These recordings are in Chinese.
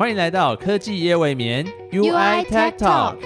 欢迎来到科技夜未眠 UI Tech Talk。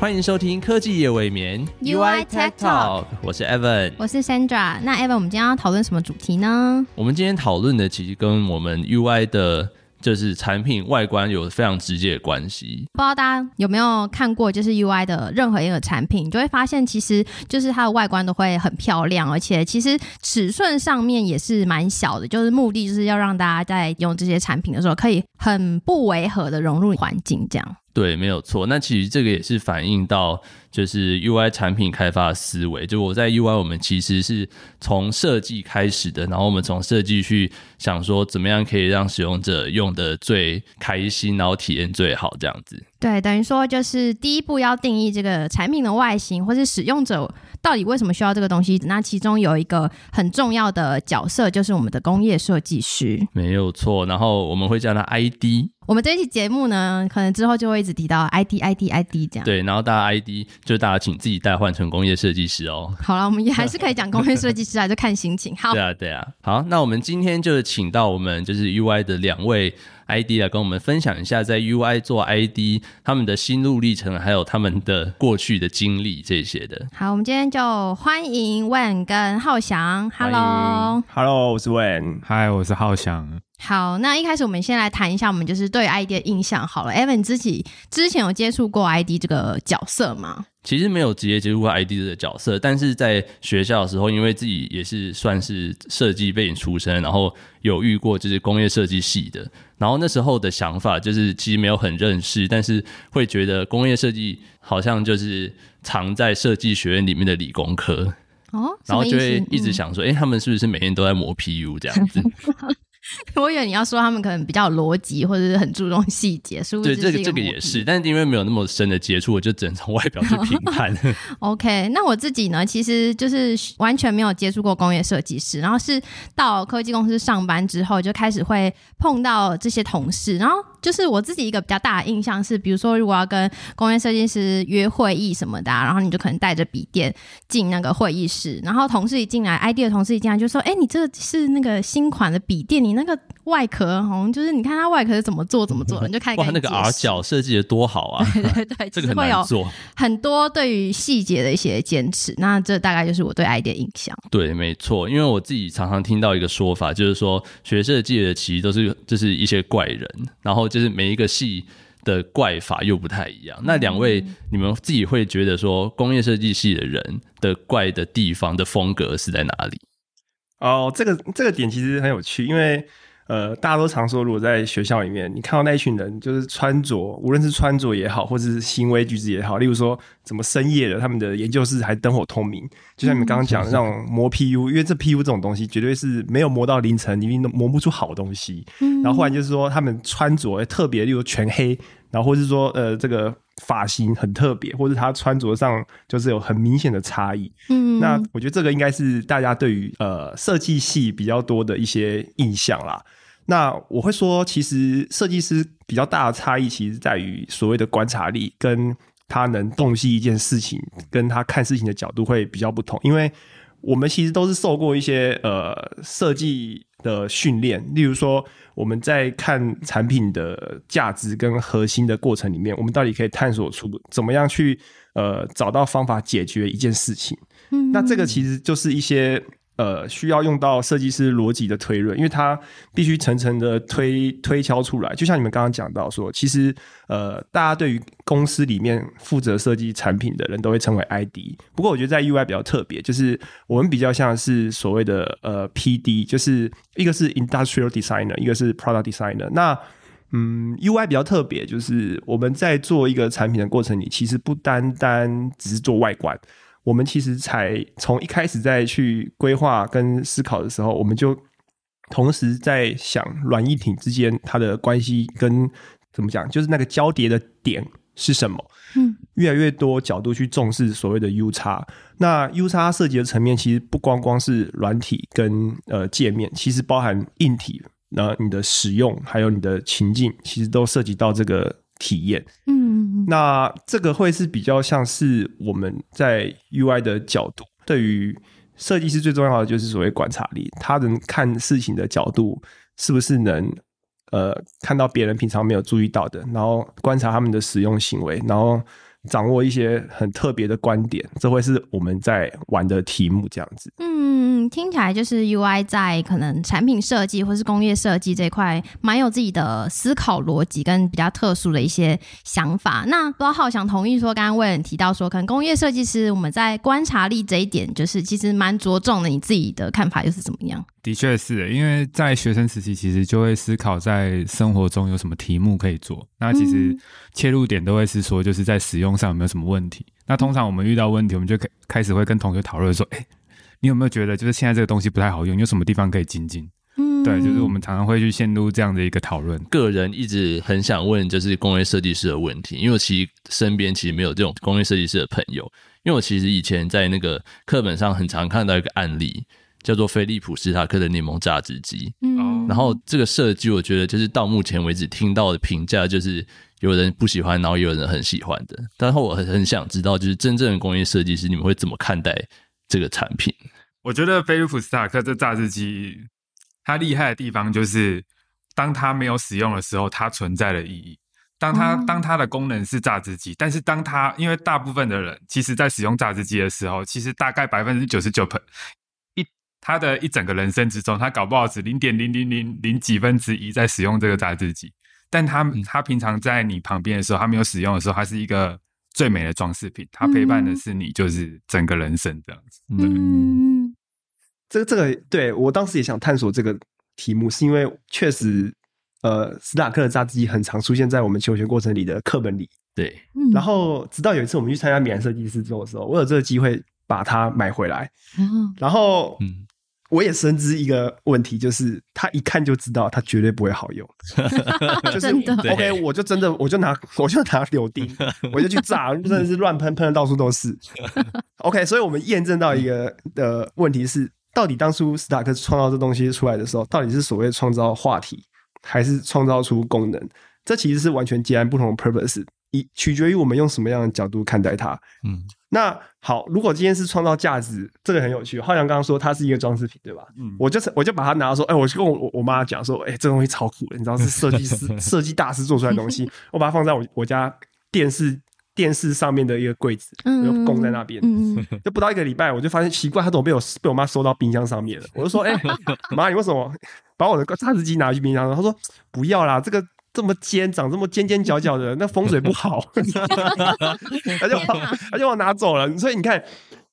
欢迎收听科技夜未眠 UI Tech Talk 我是 Evan。我是 Sandra。那 Evan，我们今天要讨论什么主题呢？我们今天讨论的其实跟我们 UI 的就是产品外观有非常直接的关系。不知道大家有没有看过，就是 UI 的任何一个产品，你就会发现，其实就是它的外观都会很漂亮，而且其实尺寸上面也是蛮小的，就是目的就是要让大家在用这些产品的时候，可以很不违和的融入环境，这样。对，没有错。那其实这个也是反映到就是 UI 产品开发思维。就我在 UI，我们其实是从设计开始的，然后我们从设计去想说，怎么样可以让使用者用的最开心，然后体验最好，这样子。对，等于说就是第一步要定义这个产品的外形，或是使用者到底为什么需要这个东西。那其中有一个很重要的角色，就是我们的工业设计师。没有错。然后我们会叫他 ID。我们这一期节目呢，可能之后就会一直提到 ID ID ID 这样。对，然后大家 ID 就大家请自己代换成工业设计师哦。好了，我们也还是可以讲工业设计师啊，就看心情。好，对啊，对啊。好，那我们今天就请到我们就是 UI 的两位 ID 来跟我们分享一下在 UI 做 ID 他们的心路历程，还有他们的过去的经历这些的。好，我们今天就欢迎 Wen 跟浩翔。Hello，Hello，我是 Wen。Hi，我是浩翔。好，那一开始我们先来谈一下我们就是对 ID 的印象好了。Evan 自己之前有接触过 ID 这个角色吗？其实没有直接接触过 ID 这个角色，但是在学校的时候，因为自己也是算是设计背景出身，然后有遇过就是工业设计系的，然后那时候的想法就是其实没有很认识，但是会觉得工业设计好像就是藏在设计学院里面的理工科哦，然后就会一直想说，哎，他们是不是每天都在磨 PU 这样子？我以为你要说他们可能比较逻辑，或者是很注重细节，是不是？对，这个这个也是，但是因为没有那么深的接触，我就只能从外表去评 判。OK，那我自己呢，其实就是完全没有接触过工业设计师，然后是到科技公司上班之后，就开始会碰到这些同事，然后就是我自己一个比较大的印象是，比如说如果要跟工业设计师约会议什么的，然后你就可能带着笔电进那个会议室，然后同事一进来，ID 的同事一进来就说：“哎，你这是那个新款的笔电，你。”那个外壳好像就是你看它外壳是怎么做怎么做，你就看哇，那个 R 角设计的多好啊！对对对，这个很难做，很多对于细节的一些坚持。那这大概就是我对 ID 的印象。对，没错，因为我自己常常听到一个说法，就是说学设计的其实都是就是一些怪人，然后就是每一个系的怪法又不太一样。那两位，你们自己会觉得说工业设计系的人的怪的地方的风格是在哪里？哦，这个这个点其实很有趣，因为呃，大家都常说，如果在学校里面，你看到那一群人，就是穿着，无论是穿着也好，或者是行为举止也好，例如说怎么深夜的，他们的研究室还灯火通明，就像你们刚刚讲的那种磨 PU，因为这 PU 这种东西绝对是没有磨到凌晨，一定磨不出好东西。然后，忽然就是说他们穿着特别，例如全黑，然后或是说呃这个。发型很特别，或者他穿着上就是有很明显的差异。嗯，那我觉得这个应该是大家对于呃设计系比较多的一些印象啦。那我会说，其实设计师比较大的差异，其实在于所谓的观察力，跟他能洞悉一件事情，跟他看事情的角度会比较不同。因为我们其实都是受过一些呃设计的训练，例如说。我们在看产品的价值跟核心的过程里面，我们到底可以探索出怎么样去呃找到方法解决一件事情。嗯，那这个其实就是一些。呃，需要用到设计师逻辑的推论，因为他必须层层的推推敲出来。就像你们刚刚讲到说，其实呃，大家对于公司里面负责设计产品的人都会称为 ID。不过我觉得在 UI 比较特别，就是我们比较像是所谓的呃 PD，就是一个是 Industrial Designer，一个是 Product Designer。那嗯，UI 比较特别，就是我们在做一个产品的过程里，其实不单单只是做外观。我们其实才从一开始在去规划跟思考的时候，我们就同时在想软硬体之间它的关系跟怎么讲，就是那个交叠的点是什么？嗯，越来越多角度去重视所谓的 U 差。那 U 差涉及的层面，其实不光光是软体跟呃界面，其实包含硬体，那你的使用还有你的情境，其实都涉及到这个体验。嗯那这个会是比较像是我们在 UI 的角度，对于设计师最重要的就是所谓观察力，他能看事情的角度是不是能呃看到别人平常没有注意到的，然后观察他们的使用行为，然后掌握一些很特别的观点，这会是我们在玩的题目这样子。嗯，听起来就是 UI 在可能产品设计或是工业设计这一块，蛮有自己的思考逻辑跟比较特殊的一些想法。那不知道浩翔同意说，刚刚魏人提到说，可能工业设计师我们在观察力这一点，就是其实蛮着重的。你自己的看法又是怎么样？的确是因为在学生时期，其实就会思考在生活中有什么题目可以做。那其实嗯切入点都会是说，就是在使用上有没有什么问题。那通常我们遇到问题，我们就开开始会跟同学讨论说，哎、你有没有觉得就是现在这个东西不太好用？有什么地方可以精进？嗯，对，就是我们常常会去陷入这样的一个讨论。个人一直很想问，就是工业设计师的问题，因为我其实身边其实没有这种工业设计师的朋友，因为我其实以前在那个课本上很常看到一个案例，叫做菲利普斯塔克的柠檬榨汁机，嗯，然后这个设计，我觉得就是到目前为止听到的评价，就是有人不喜欢，然后有人很喜欢的。但是我很很想知道，就是真正的工业设计师，你们会怎么看待这个产品？我觉得菲利普斯塔克这榨汁机，它厉害的地方就是，当它没有使用的时候，它存在的意义。当它、哦当它的功能是榨汁机，但是当它因为大部分的人其实在使用榨汁机的时候，其实大概百分之九十九一他的一整个人生之中，他搞不好只零点零零零零几分之一在使用这个榨汁机。但他他平常在你旁边的时候，他没有使用的时候，它是一个最美的装饰品，它陪伴的是你就是整个人生这样子。嗯这个这个，对我当时也想探索这个题目，是因为确实，呃，斯塔克的榨汁机很常出现在我们求学过程里的课本里。对，嗯然后直到有一次我们去参加米兰设计师周的时候，我有这个机会把它买回来。嗯然后，嗯我也深知一个问题，就是他一看就知道他绝对不会好用。就是真的 OK，我就真的我就拿 我就拿柳丁，我就去炸，真的是乱喷，喷的到处都是。OK，所以我们验证到一个的问题是，到底当初斯塔克创造这东西出来的时候，到底是所谓创造话题，还是创造出功能？这其实是完全截然不同的 purpose，以取决于我们用什么样的角度看待它。嗯，那好，如果今天是创造价值，这个很有趣。浩洋刚刚说它是一个装饰品，对吧？嗯我就我就把它拿到说，哎、我就跟我我我妈讲说，哎、这东西超酷的，你知道是设计师 设计大师做出来的东西，我把它放在我我家电视电视上面的一个柜子，嗯就供在那边。嗯 嗯就不到一个礼拜，我就发现奇怪，它怎么被我被我妈收到冰箱上面了？我就说，哎、妈，你为什么把我的榨汁机拿去冰箱？她说不要啦，这个。这么尖，长这么尖尖角角的，那风水不好，他就把他就把我拿走了。所以你看，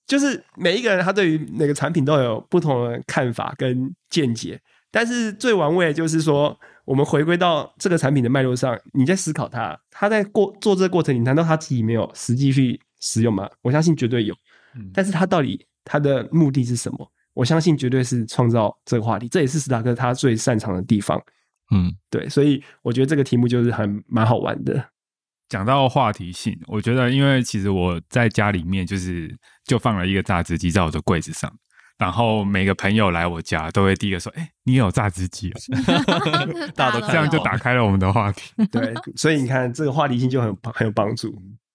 就是每一个人他对于每个产品都有不同的看法跟见解，但是最玩味的就是说，我们回归到这个产品的脉络上，你在思考它，他在过做这个过程你，难道他自己没有实际去使用吗？我相信绝对有，嗯但是他到底他的目的是什么？我相信绝对是创造这个话题，这也是史塔克他最擅长的地方。嗯，对，所以我觉得这个题目就是还蛮好玩的。讲到话题性，我觉得因为其实我在家里面就是就放了一个榨汁机在我的柜子上，然后每个朋友来我家都会第一个说：“哎、你也有榨汁机哦。大家都”这样就打开了我们的话题。对，所以你看这个话题性就很很有帮助。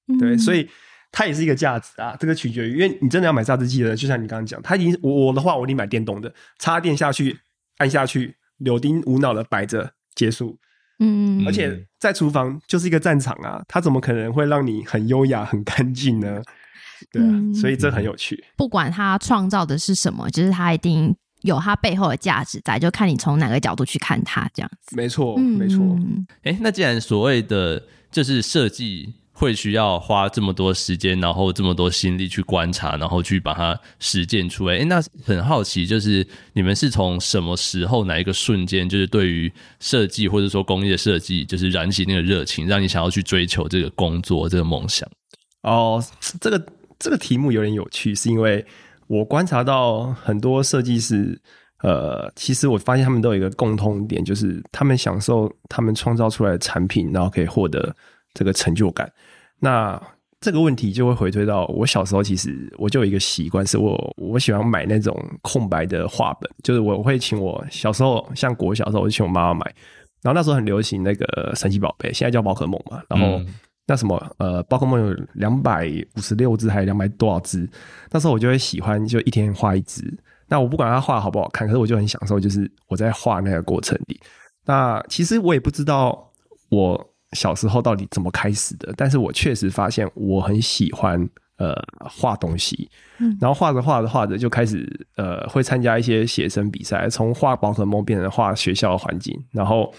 嗯对，所以它也是一个价值啊。这个取决于，因为你真的要买榨汁机的，就像你刚刚讲，他已经我我的话，我一定买电动的，插电下去，按下去，柳丁无脑的摆着结束。嗯而且在厨房就是一个战场啊，它怎么可能会让你很优雅、很干净呢？对啊，嗯所以这很有趣。不管他创造的是什么，就是他一定有他背后的价值在，就看你从哪个角度去看它这样子。没错，嗯没错。嗯哎，那既然所谓的就是设计会需要花这么多时间，然后这么多心力去观察，然后去把它实践出来，哎，那很好奇，就是你们是从什么时候哪一个瞬间，就是对于设计或者说工业设计，就是燃起那个热情，让你想要去追求这个工作这个梦想？哦，这个这个题目有点有趣，是因为我观察到很多设计师，呃，其实我发现他们都有一个共通点，就是他们享受他们创造出来的产品，然后可以获得这个成就感。那这个问题就会回推到我小时候，其实我就有一个习惯，是我我喜欢买那种空白的画本，就是我会请我小时候像国小的时候，我就请我妈妈买，然后那时候很流行那个神奇宝贝，现在叫宝可梦嘛。然后嗯那什么呃，宝可梦有两百五十六只，还有两百多少只？那时候我就会喜欢，就一天画一只。那我不管它画得好不好看，可是我就很享受，就是我在画那个过程里。那其实我也不知道我小时候到底怎么开始的，但是我确实发现我很喜欢呃画东西，嗯然后画着画着画着就开始呃会参加一些写生比赛，从画宝可梦变成画学校的环境，然后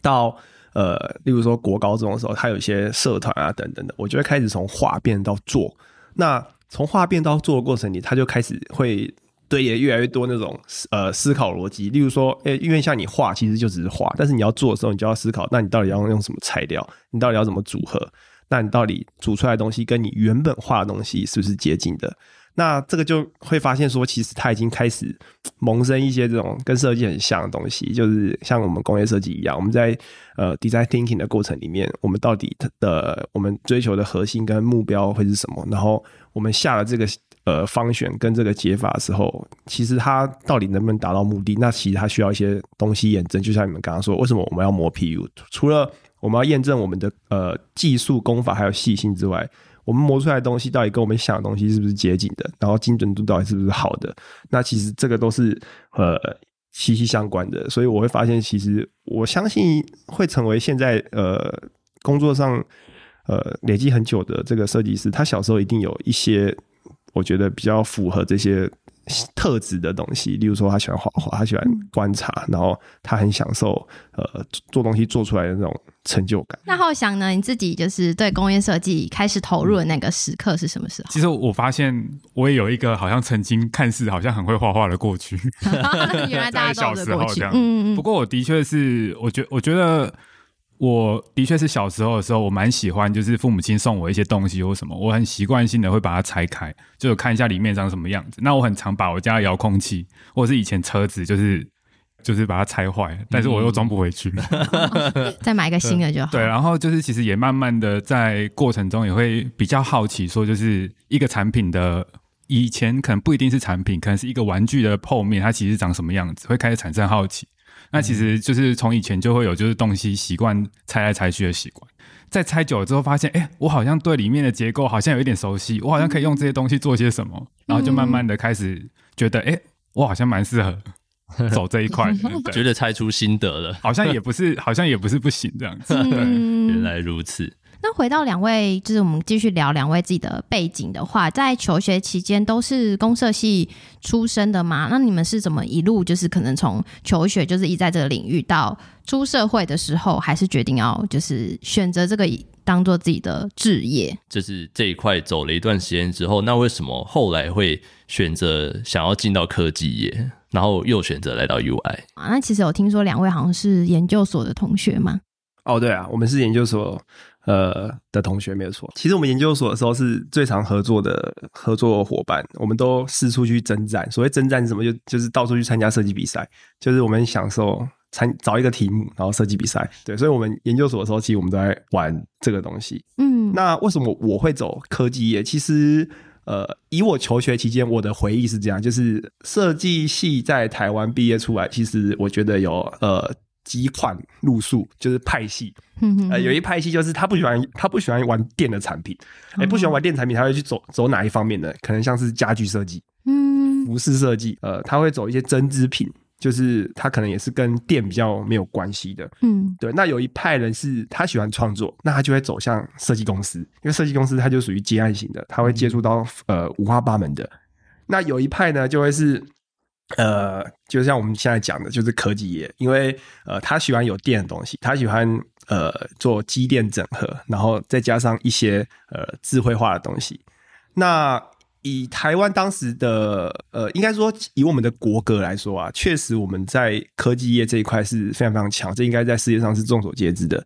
到呃例如说国高中的时候，他有一些社团啊等等的，我就会开始从画变到做。那从画变到做的过程里，他就开始会堆叠越来越多那种呃思考逻辑，例如说，诶、因为像你画其实就只是画，但是你要做的时候，你就要思考，那你到底要用什么材料，你到底要怎么组合，那你到底煮出来的东西跟你原本画的东西是不是接近的？那这个就会发现说，其实它已经开始 萌生一些这种跟设计很像的东西，就是像我们工业设计一样，我们在呃 design thinking 的过程里面，我们到底的我们追求的核心跟目标会是什么？然后我们下了这个呃方选跟这个解法的时候，其实它到底能不能达到目的？那其实它需要一些东西验证，就像你们刚刚说，为什么我们要磨 PU？除了我们要验证我们的呃技术功法还有细心之外，我们磨出来的东西到底跟我们想的东西是不是接近的？然后精准度到底是不是好的？那其实这个都是呃息息相关的。所以我会发现，其实我相信会成为现在呃工作上呃累积很久的这个设计师，他小时候一定有一些我觉得比较符合这些特质的东西，例如说他喜欢画画，他喜欢观察，然后他很享受呃做东西做出来的那种成就感。那浩翔呢？你自己就是对工业设计开始投入的那个时刻是什么时候？其实我发现我也有一个好像曾经看似好像很会画画的过去，原来大家都有这个过去，在小时候这样嗯嗯不过我的确是，我觉我觉得我的确是小时候的时候，我蛮喜欢，就是父母亲送我一些东西或什么，我很习惯性的会把它拆开，就看一下里面长什么样子。那我很常把我家的遥控器或者是以前车子，就是就是把它拆坏，但是我又装不回去。嗯，再买一个新的就好。对，然后就是其实也慢慢的在过程中也会比较好奇，说就是一个产品的以前可能不一定是产品，可能是一个玩具的后面，它其实长什么样子，会开始产生好奇。那其实就是从以前就会有就是东西习惯拆来拆去的习惯，在拆久了之后发现，哎、我好像对里面的结构好像有一点熟悉，我好像可以用这些东西做些什么，然后就慢慢的开始觉得，哎、我好像蛮适合走这一块 觉得猜出心得了，好像也不是，好像也不是不行这样子，原来如此。那回到两位，就是我们继续聊两位自己的背景的话，在求学期间都是公社系出身的吗？那你们是怎么一路就是可能从求学就是一在这个领域到出社会的时候，还是决定要就是选择这个当做自己的职业？就是这一块走了一段时间之后，那为什么后来会选择想要进到科技业，然后又选择来到 UI？啊，那其实有听说两位好像是研究所的同学吗？哦，对啊，我们是研究所呃的同学，没有错。其实我们研究所的时候是最常合作的合作伙伴，我们都四处去征战。所谓征战是什么？就就是到处去参加设计比赛，就是我们享受参找一个题目，然后设计比赛。对，所以我们研究所的时候，其实我们都在玩这个东西。嗯，那为什么我会走科技业？其实，呃，以我求学期间，我的回忆是这样：就是设计系在台湾毕业出来，其实我觉得有呃几款路数，就是派系。呃，有一派系就是他不喜欢他不喜欢玩电的产品，哎、不喜欢玩电产品，他会去走走哪一方面呢？可能像是家具设计、嗯服饰设计，呃，他会走一些针织品，就是他可能也是跟电比较没有关系的。嗯对，那有一派人是他喜欢创作，那他就会走向设计公司，因为设计公司他就属于接案型的，他会接触到呃五花八门的。那有一派呢，就会是呃，就像我们现在讲的，就是科技业，因为呃他喜欢有电的东西，他喜欢呃做机电整合，然后再加上一些呃智慧化的东西。那以台湾当时的呃，应该说以我们的国格来说啊，确实我们在科技业这一块是非常非常强，这应该在世界上是众所皆知的。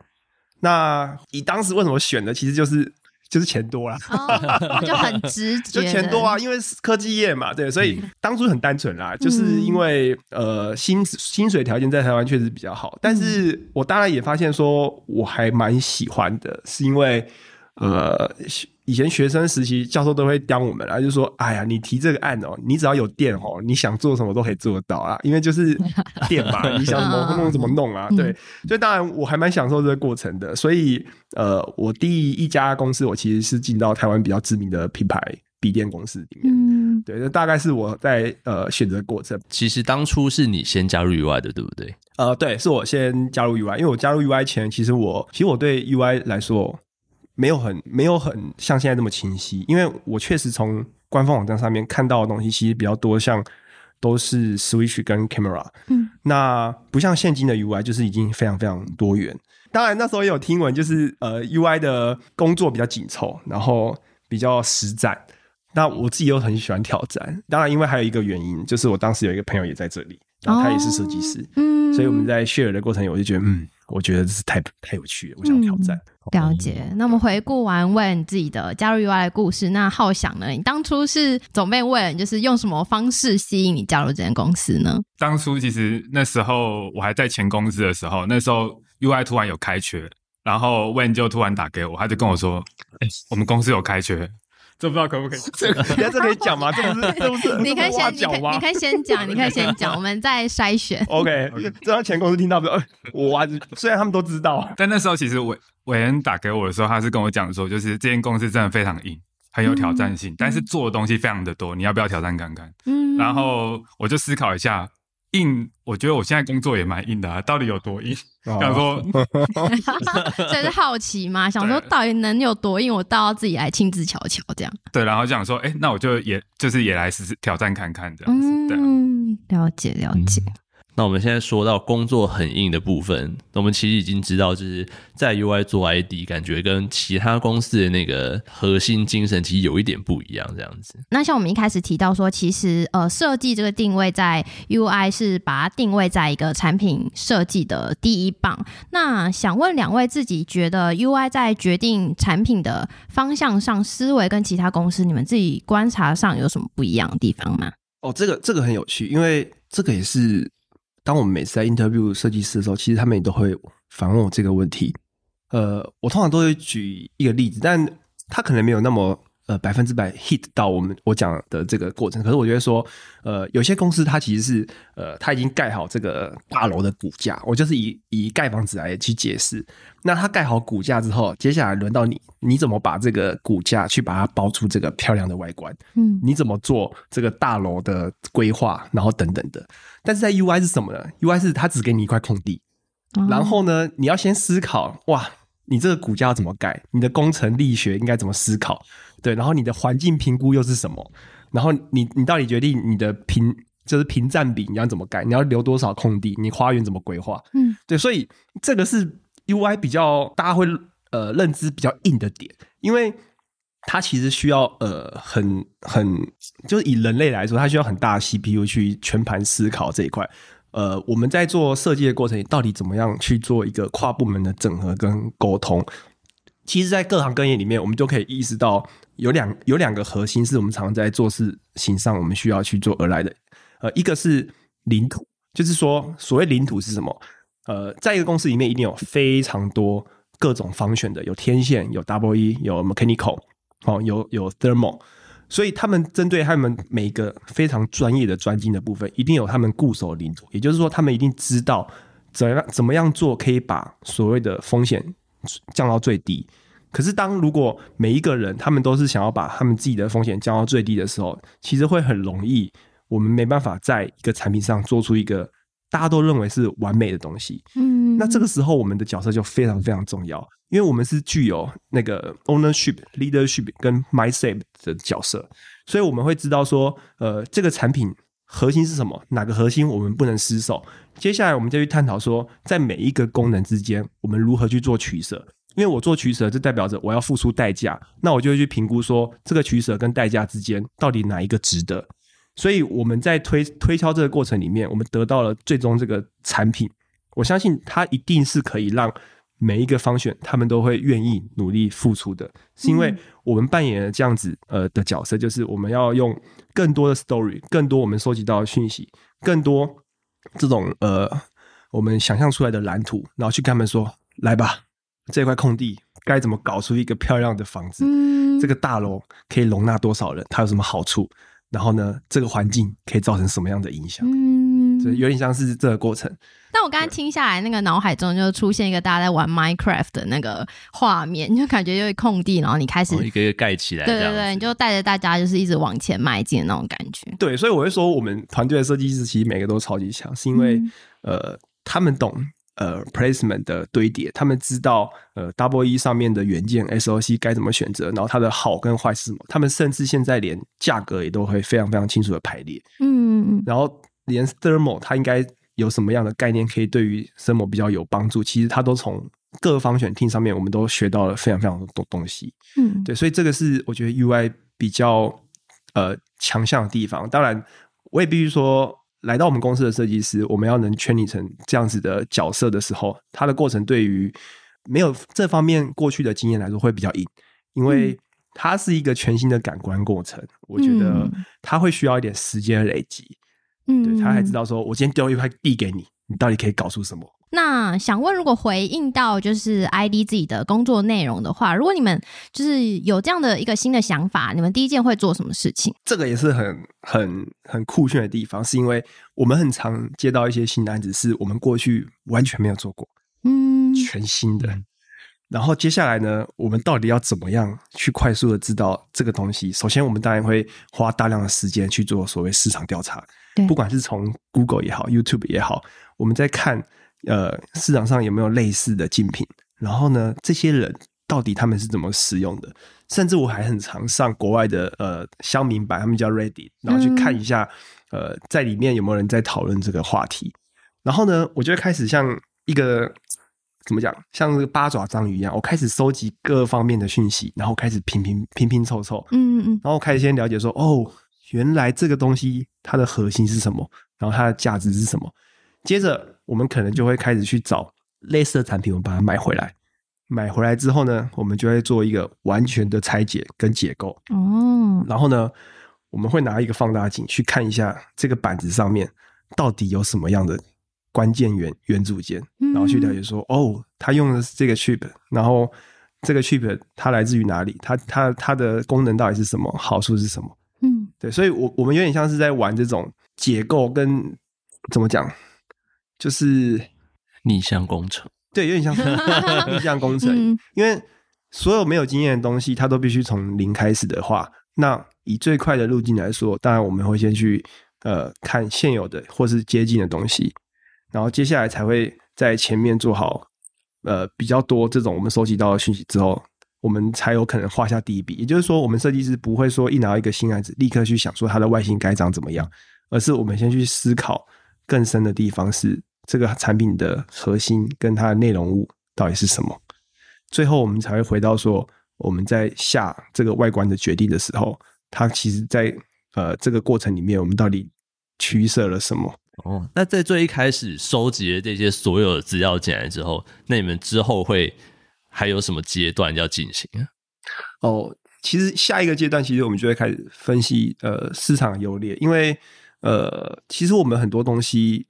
那以当时为什么选的，其实就是就是钱多啦，哦，就很直觉就，钱多啊，因为是科技业嘛，对，所以当初很单纯啦，就是因为呃薪薪水条件在台湾确实比较好，但是我当然也发现说我还蛮喜欢的，是因为呃，以前学生时期教授都会刁我们啊，就说：“哎呀，你提这个案哦，你只要有电哦，你想做什么都可以做得到啊，因为就是 电嘛，你想怎么弄怎么弄啊。”对，所以当然我还蛮享受这个过程的。所以呃，我第一家公司我其实是进到台湾比较知名的品牌笔电公司里面。嗯，对，那大概是我在呃选择过程。其实当初是你先加入 UI 的，对不对？呃，对，是我先加入 UI，因为我加入 UI 前，其实我其实我对 UI 来说没有很没有很像现在这么清晰，因为我确实从官方网站上面看到的东西，其实比较多，像都是 Switch 跟 Camera，嗯，那不像现今的 UI，就是已经非常非常多元。当然那时候也有听闻，就是呃 UI 的工作比较紧凑，然后比较实战。那我自己又很喜欢挑战，当然因为还有一个原因，就是我当时有一个朋友也在这里。然后他也是设计师，嗯，所以我们在 share 的过程，我就觉得，嗯，我觉得这是太太有趣了，我想挑战。了解。那么回顾完问自己的加入 UI 的故事，那浩想呢？你当初是总被问，就是用什么方式吸引你加入这间公司呢？当初其实那时候我还在前公司的时候，那时候 UI 突然有开缺，然后问就突然打给我，他就跟我说，哎，我们公司有开缺。这不知道可不可以？这在这可以讲吗？这不是这不是你可以先讲吗？你可以先讲，你可以先讲，我们再筛选。OK，这让前公司听到不？我虽然他们都知道，但那时候其实韦韦恩打给我的时候，他是跟我讲说，就是这间公司真的非常硬，很有挑战性，但是做的东西非常的多，你要不要挑战看看？嗯，然后我就思考一下。硬，我觉得我现在工作也蛮硬的啊，到底有多硬？想说，这是好奇嘛？想说到底能有多硬？我倒要自己来亲自瞧瞧，这样。对，然后想说，哎，那我就也就是也来试试挑战看看这样子。嗯，了解了解。那我们现在说到工作很硬的部分，我们其实已经知道，就是在 UI 做 ID，感觉跟其他公司的那个核心精神其实有一点不一样，这样子。那像我们一开始提到说，其实呃，设计这个定位在 UI 是把它定位在一个产品设计的第一棒。那想问两位，自己觉得 UI 在决定产品的方向上，思维跟其他公司，你们自己观察上有什么不一样的地方吗？哦，这个这个很有趣，因为这个也是。当我们每次在 interview 设计师的时候，其实他们也都会反问我这个问题。呃，我通常都会举一个例子，但他可能没有那么。呃，百分之百 hit 到我们我讲的这个过程，可是我觉得说，呃，有些公司它其实是，呃，它已经盖好这个大楼的骨架，我就是以以盖房子来去解释。那它盖好骨架之后，接下来轮到你，你怎么把这个骨架去把它包出这个漂亮的外观？嗯，你怎么做这个大楼的规划，然后等等的。但是在 UI 是什么呢？UI 是它只给你一块空地，然后呢，你要先思考，哇，你这个骨架要怎么改？你的工程力学应该怎么思考？对，然后你的环境评估又是什么？然后你你到底决定你的平就是平占比你要怎么改？你要留多少空地？你花园怎么规划？嗯，对，所以这个是 UI 比较大家会呃认知比较硬的点，因为它其实需要呃很很就是以人类来说，它需要很大的 CPU 去全盘思考这一块。呃，我们在做设计的过程，到底怎么样去做一个跨部门的整合跟沟通？其实，在各行各业里面，我们就可以意识到。有两有两个核心是我们常常在做事情上我们需要去做而来的，呃，一个是领土，就是说所谓领土是什么？呃，在一个公司里面一定有非常多各种方选的，有天线，有 double E，有 mechanical，哦，有有 thermal，所以他们针对他们每一个非常专业的专精的部分，一定有他们固守领土，也就是说，他们一定知道怎样怎么样做可以把所谓的风险降到最低。可是，当如果每一个人他们都是想要把他们自己的风险降到最低的时候，其实会很容易，我们没办法在一个产品上做出一个大家都认为是完美的东西。嗯，那这个时候我们的角色就非常非常重要，因为我们是具有那个 ownership、leadership 跟 mindset 的角色，所以我们会知道说，呃，这个产品核心是什么，哪个核心我们不能失手。接下来我们就去探讨说，在每一个功能之间，我们如何去做取舍。因为我做取舍，就代表着我要付出代价，那我就会去评估说，这个取舍跟代价之间到底哪一个值得。所以我们在推推敲这个过程里面，我们得到了最终这个产品。我相信它一定是可以让每一个方选他们都会愿意努力付出的，是因为我们扮演了这样子呃的角色，就是我们要用更多的 story，更多我们收集到的讯息，更多这种呃我们想象出来的蓝图，然后去跟他们说，来吧。这块空地该怎么搞出一个漂亮的房子，嗯。这个大楼可以容纳多少人，它有什么好处，然后呢，这个环境可以造成什么样的影响，嗯所以有点像是这个过程。但我刚刚听下来，那个脑海中就出现一个大家在玩 Minecraft 的那个画面，就感觉就是空地，然后你开始，哦一个一个盖起来，对对对，你就带着大家就是一直往前迈进的那种感觉。对，所以我会说，我们团队的设计师其实每个都超级强，是因为、嗯呃，他们懂呃 placement 的堆叠，他们知道呃 Double E 上面的元件 SOC 该怎么选择，然后它的好跟坏是什么，他们甚至现在连价格也都会非常非常清楚的排列，嗯嗯然后连 Thermal 它应该有什么样的概念可以对于 Thermal 比较有帮助，其实它都从各方选 team 上面我们都学到了非常非常多东西。嗯，对，所以这个是我觉得 UI 比较呃强项的地方。当然，我也必须说，来到我们公司的设计师，我们要能圈你成这样子的角色的时候，他的过程对于没有这方面过去的经验来说会比较硬，因为它是一个全新的感官过程。我觉得他会需要一点时间的累积，嗯对他还知道说，我今天丢一块地给你，你到底可以搞出什么。那想问，如果回应到就是 ID 自己的工作内容的话，如果你们就是有这样的一个新的想法，你们第一件会做什么事情？这个也是很很很酷炫的地方，是因为我们很常接到一些新单子，是我们过去完全没有做过，嗯全新的。然后接下来呢，我们到底要怎么样去快速的知道这个东西？首先，我们当然会花大量的时间去做所谓市场调查，不管是从 Google 也好，YouTube 也好，我们在看呃市场上有没有类似的竞品，然后呢，这些人到底他们是怎么使用的？甚至我还很常上国外的呃乡民版，他们叫 Ready，然后去看一下、呃在里面有没有人在讨论这个话题。然后呢，我就会开始像一个怎么讲，像这个八爪章鱼一样，我开始收集各方面的讯息，然后开始拼拼拼拼凑凑，嗯嗯然后开始先了解说，哦，原来这个东西它的核心是什么，然后它的价值是什么。接着，我们可能就会开始去找类似的产品，我们把它买回来。买回来之后呢，我们就会做一个完全的拆解跟解构。哦，然后呢，我们会拿一个放大镜去看一下这个板子上面到底有什么样的关键元元组件，嗯然后去了解说，哦，它用的是这个 chip，然后这个 chip 它来自于哪里，它它它的功能到底是什么，好处是什么？嗯对，所以我我们有点像是在玩这种解构跟怎么讲，就是逆向工程。对，有点像是 逆向工程，嗯因为所有没有经验的东西，它都必须从零开始的话，那以最快的路径来说，当然我们会先去呃看现有的或是接近的东西，然后接下来才会在前面做好呃比较多这种我们收集到的讯息之后，我们才有可能画下第一笔。也就是说，我们设计师不会说一拿到一个新案子，立刻去想说它的外形该长怎么样，而是我们先去思考更深的地方是这个产品的核心跟它的内容物到底是什么。最后我们才会回到说，我们在下这个外观的决定的时候，它其实在呃这个过程里面，我们到底取舍了什么？哦，那在最一开始收集了这些所有的资料进来之后，那你们之后会还有什么阶段要进行啊？哦，其实下一个阶段，其实我们就会开始分析呃市场优劣，因为呃，其实我们很多东西，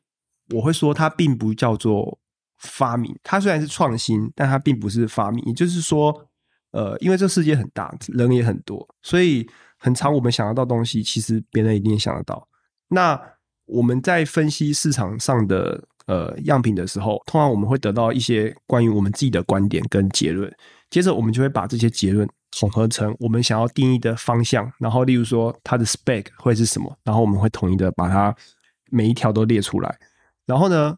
我会说它并不叫做发明，它虽然是创新，但它并不是发明。也就是说，呃，因为这世界很大，人也很多，所以很长我们想得到东西，其实别人一定想得到。那我们在分析市场上的呃样品的时候，通常我们会得到一些关于我们自己的观点跟结论。接着我们就会把这些结论统合成我们想要定义的方向，然后例如说它的 spec 会是什么，然后我们会统一的把它每一条都列出来。然后呢，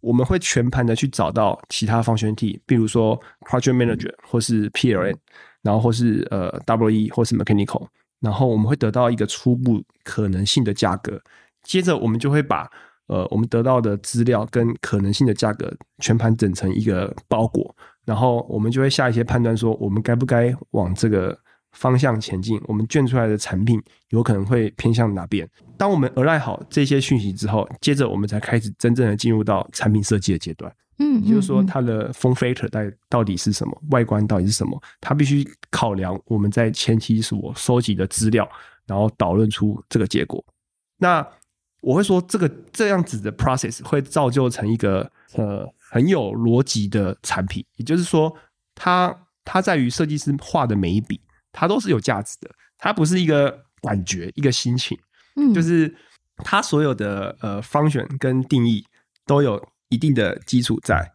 我们会全盘的去找到其他方选体，比如说 project manager 或是 PLN，然后或是呃 WE 或是 mechanical，然后我们会得到一个初步可能性的价格。接着我们就会把呃我们得到的资料跟可能性的价格全盘整成一个包裹，然后我们就会下一些判断，说我们该不该往这个方向前进，我们卷出来的产品有可能会偏向哪边。当我们而来好这些讯息之后，接着我们才开始真正的进入到产品设计的阶段。嗯，也就是说，嗯它的 form factor 到底到底是什么，外观到底是什么，它必须考量我们在前期所收集的资料，然后导论出这个结果。那我会说，这个这样子的 process 会造就成一个呃很有逻辑的产品，也就是说，它它在于设计师画的每一笔，它都是有价值的，它不是一个感觉，一个心情，嗯，就是它所有的呃 function 跟定义都有一定的基础在。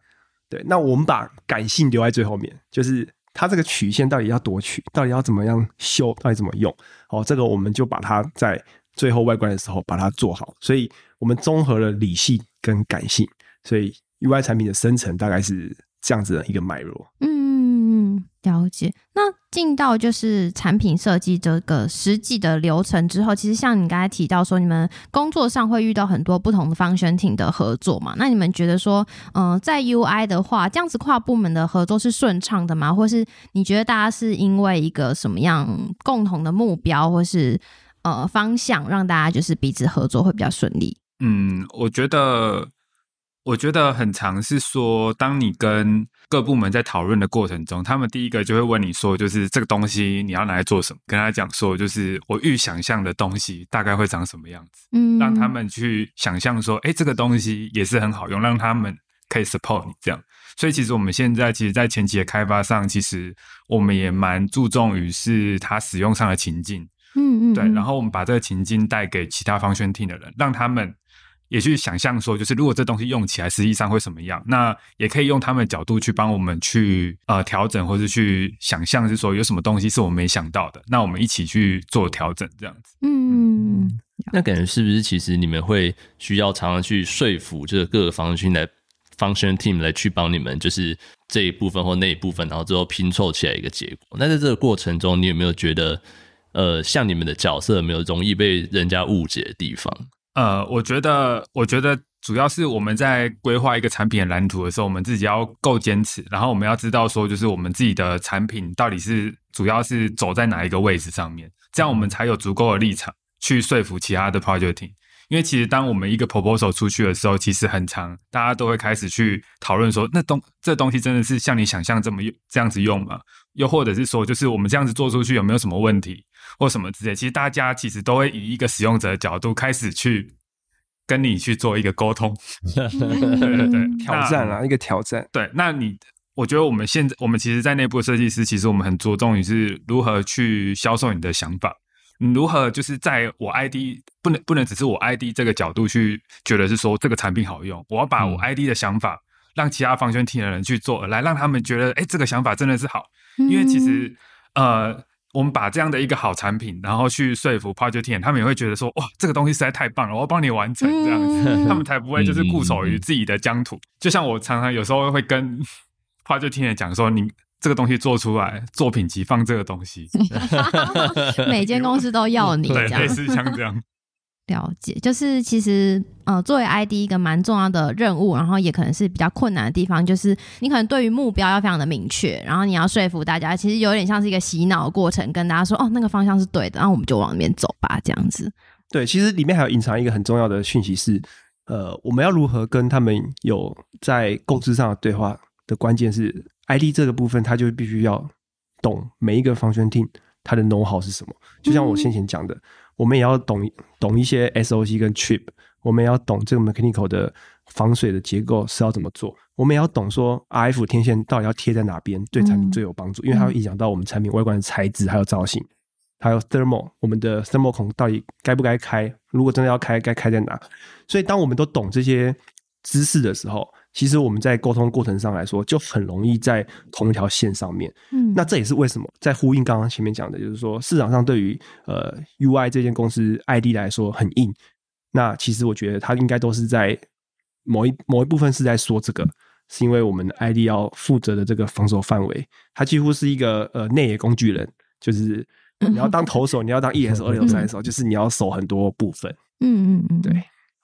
对，那我们把感性留在最后面，就是它这个曲线到底要多曲，到底要怎么样修，到底怎么用，哦，这个我们就把它在最后外观的时候把它做好。所以我们综合了理性跟感性，所以 UI 产品的生成大概是这样子的一个脉络。嗯，了解。那进到就是产品设计这个实际的流程之后，其实像你刚才提到说，你们工作上会遇到很多不同的方选挺的合作嘛？那你们觉得说，嗯、在 UI 的话，这样子跨部门的合作是顺畅的吗？或是你觉得大家是因为一个什么样共同的目标，或是呃方向，让大家就是彼此合作会比较顺利？嗯，我觉得，我觉得很常是说，当你跟各部门在讨论的过程中，他们第一个就会问你说，就是这个东西你要拿来做什么？跟他讲说，就是我预想象的东西大概会长什么样子，嗯，让他们去想象说，哎，这个东西也是很好用，让他们可以 support 你这样。所以其实我们现在其实，在前期的开发上，其实我们也蛮注重于是它使用上的情境。嗯嗯，对，然后我们把这个情境带给其他方宣听的人，让他们也去想象说，就是如果这东西用起来，实际上会什么样？那也可以用他们的角度去帮我们去呃调整，或是去想象，是说有什么东西是我们没想到的，那我们一起去做调整，这样子。嗯，那感觉是不是其实你们会需要常常去说服这个各个方群来 function team 来去帮你们，就是这一部分或那一部分，然后最后拼凑起来一个结果。那在这个过程中，你有没有觉得，呃，像你们的角色有没有容易被人家误解的地方？呃，我觉得，我觉得主要是我们在规划一个产品的蓝图的时候，我们自己要够坚持，然后我们要知道说，就是我们自己的产品到底是主要是走在哪一个位置上面，这样我们才有足够的立场去说服其他的 project team。因为其实当我们一个 proposal 出去的时候，其实很长，大家都会开始去讨论说，那东这东西真的是像你想象这么用这样子用吗？又或者是说，就是我们这样子做出去有没有什么问题或什么之类？其实大家其实都会以一个使用者的角度开始去跟你去做一个沟通，对 对对，挑战啊，一个挑战。对，那你我觉得我们现在我们其实，在内部设计师，其实我们很着重于是如何去销售你的想法，你如何就是在我 ID 不能不能只是我 ID 这个角度去觉得是说这个产品好用，我要把我 ID 的想法让其他方圈听的人去做，来让他们觉得哎这个想法真的是好，因为其实呃。我们把这样的一个好产品，然后去说服 project team，他们也会觉得说，哇，这个东西实在太棒了，我要帮你完成这样子，嗯 他们才不会就是固守于自己的疆土。就像我常常有时候会跟 project team 讲说，你这个东西做出来，作品集放这个东西，每间公司都要你对，这样类。似像这样。了解，就是其实呃，作为 ID 一个蛮重要的任务，然后也可能是比较困难的地方，就是你可能对于目标要非常的明确，然后你要说服大家，其实有点像是一个洗脑过程，跟大家说哦，那个方向是对的，然后我们就往那边走吧，这样子。对，其实里面还有隐藏一个很重要的讯息是，呃，我们要如何跟他们有在共知上的对话的关键是 ID 这个部分，它就必须要懂每一个 function team 它的 know how 是什么。就像我先前讲的，我们也要懂懂一些 SOC 跟 trip，我们也要懂这个 mechanical 的防水的结构是要怎么做，我们也要懂说 RF 天线到底要贴在哪边，对产品最有帮助，因为它会影响到我们产品外观的材质还有造型。还有 thermal，我们的 thermal 孔到底该不该开？如果真的要开，该开在哪？所以当我们都懂这些知识的时候，其实我们在沟通过程上来说，就很容易在同一条线上面。嗯，那这也是为什么在呼应刚刚前面讲的，就是说市场上对于呃 UI 这间公司 ID 来说很硬。那其实我觉得它应该都是在某一某一部分是在说这个，是因为我们 ID 要负责的这个防守范围，它几乎是一个呃内野工具人，就是你要当投手，你要当 ES 二六三的时候，就是你要守很多部分。嗯嗯嗯，对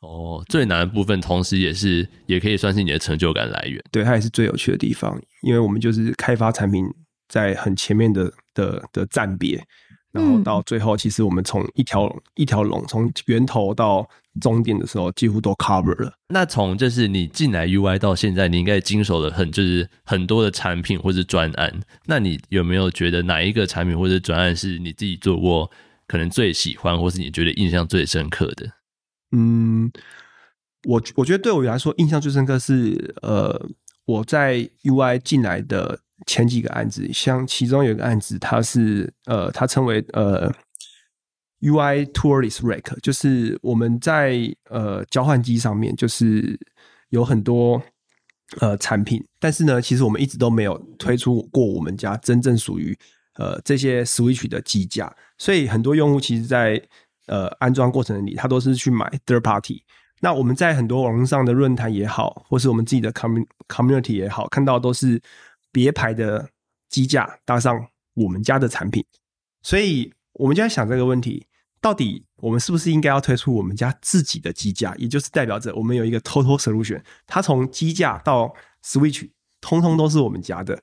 哦，最难的部分，同时也是也可以算是你的成就感来源。对，它也是最有趣的地方，因为我们就是开发产品在很前面的的的站别，然后到最后，其实我们从一条一条龙从源头到终点的时候，几乎都 cover 了。那从就是你进来 UI 到现在，你应该经手了很就是很多的产品或是专案。那你有没有觉得哪一个产品或者专案是你自己做过可能最喜欢，或是你觉得印象最深刻的？嗯，我我觉得对我来说印象最深刻是，呃，我在 UI 进来的前几个案子，像其中有一个案子，它是呃，它称为呃 UI Tourist Rack，就是我们在呃交换机上面，就是有很多呃产品，但是呢，其实我们一直都没有推出过我们家真正属于呃这些 Switch 的机架，所以很多用户其实，在呃安装过程里，他都是去买 Third Party。那我们在很多网络上的论坛也好，或是我们自己的 commun community 也好，看到都是别牌的机架搭上我们家的产品，所以我们就在想这个问题：到底我们是不是应该要推出我们家自己的机架？也就是代表着我们有一个 total solution，它从机架到 switch，通通都是我们家的。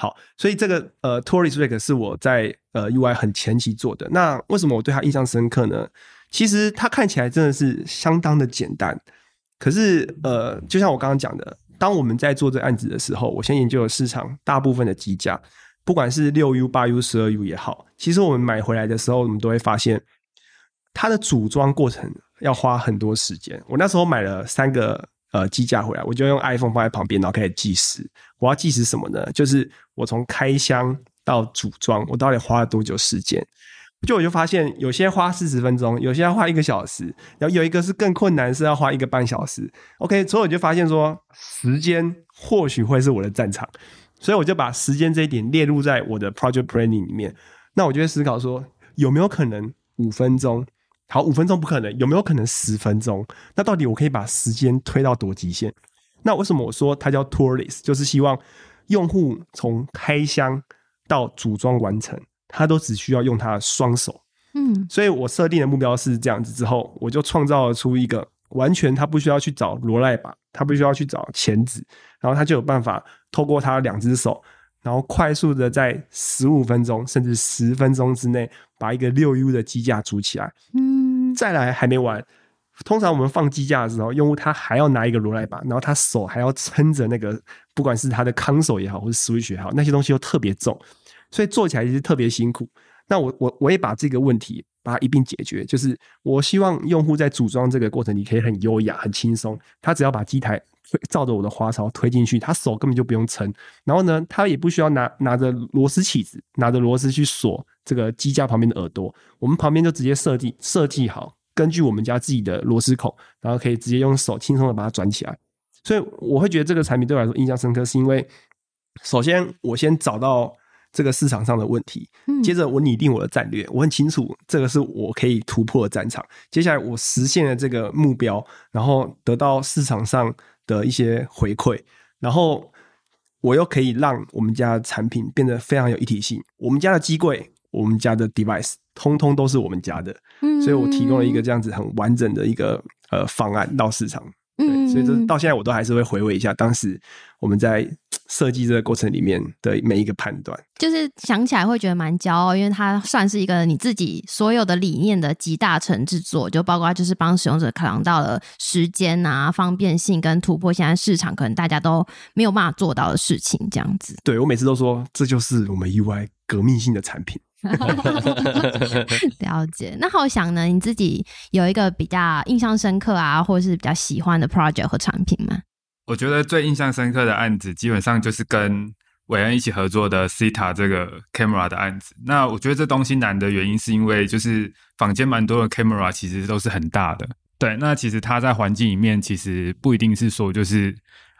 好，所以这个呃 Tourist Rack 是我在呃 UI 很前期做的。那为什么我对它印象深刻呢？其实它看起来真的是相当的简单，可是呃，就像我刚刚讲的，当我们在做这案子的时候，我先研究了市场大部分的机架，不管是六 U、八 U、十二 U 也好，其实我们买回来的时候，我们都会发现它的组装过程要花很多时间。我那时候买了三个呃机架回来，我就用 iPhone 放在旁边，然后开始计时。我要计时什么呢？就是我从开箱到组装，我到底花了多久时间？就我就发现，有些花四十分钟，有些要花一个小时，然后有一个是更困难，是要花一个半小时。OK，所以我就发现说，时间或许会是我的战场，所以我就把时间这一点列入在我的 project planning 里面。那我就会思考说，有没有可能五分钟？好，五分钟不可能，有没有可能十分钟？那到底我可以把时间推到多极限？那为什么我说它叫 tourist？就是希望用户从开箱到组装完成。他都只需要用他的双手，嗯，所以我设定的目标是这样子。之后我就创造出一个完全他不需要去找罗赖把，他不需要去找钳子，然后他就有办法透过他两只手，然后快速的在十五分钟甚至十分钟之内把一个六 U 的机架组起来。嗯，再来还没完，通常我们放机架的时候，用户他还要拿一个罗赖把，然后他手还要撑着那个，不管是他的康手也好，或者 Switch 也好，那些东西又特别重。所以做起来其实特别辛苦。那我我我也把这个问题把它一并解决，就是我希望用户在组装这个过程你可以很优雅、很轻松。他只要把机台照着我的花槽推进去，他手根本就不用撑。然后呢，他也不需要拿拿着螺丝起子，拿着螺丝去锁这个机架旁边的耳朵。我们旁边就直接设计设计好，根据我们家自己的螺丝孔，然后可以直接用手轻松的把它转起来。所以我会觉得这个产品对我来说印象深刻，是因为首先我先找到。这个市场上的问题，接着我拟定我的战略，我很清楚这个是我可以突破的战场。接下来我实现了这个目标，然后得到市场上的一些回馈，然后我又可以让我们家的产品变得非常有一体性。我们家的机柜，我们家的 device，通通都是我们家的，所以我提供了一个这样子很完整的一个呃方案到市场。对，所以这到现在我都还是会回味一下当时我们在设计这个过程里面的每一个判断，就是想起来会觉得蛮骄傲，因为它算是一个你自己所有的理念的集大成之作，就包括就是帮使用者考量到了时间啊、方便性跟突破现在市场可能大家都没有办法做到的事情，这样子。对我每次都说这就是我们 UI 革命性的产品。了解，那好想呢？你自己有一个比较印象深刻啊，或者是比较喜欢的 project 和产品吗？我觉得最印象深刻的案子，基本上就是跟韦恩一起合作的 Cita 这个 camera 的案子。那我觉得这东西难的原因，是因为就是坊间蛮多的 camera 其实都是很大的。对，那其实它在环境里面，其实不一定是说就是。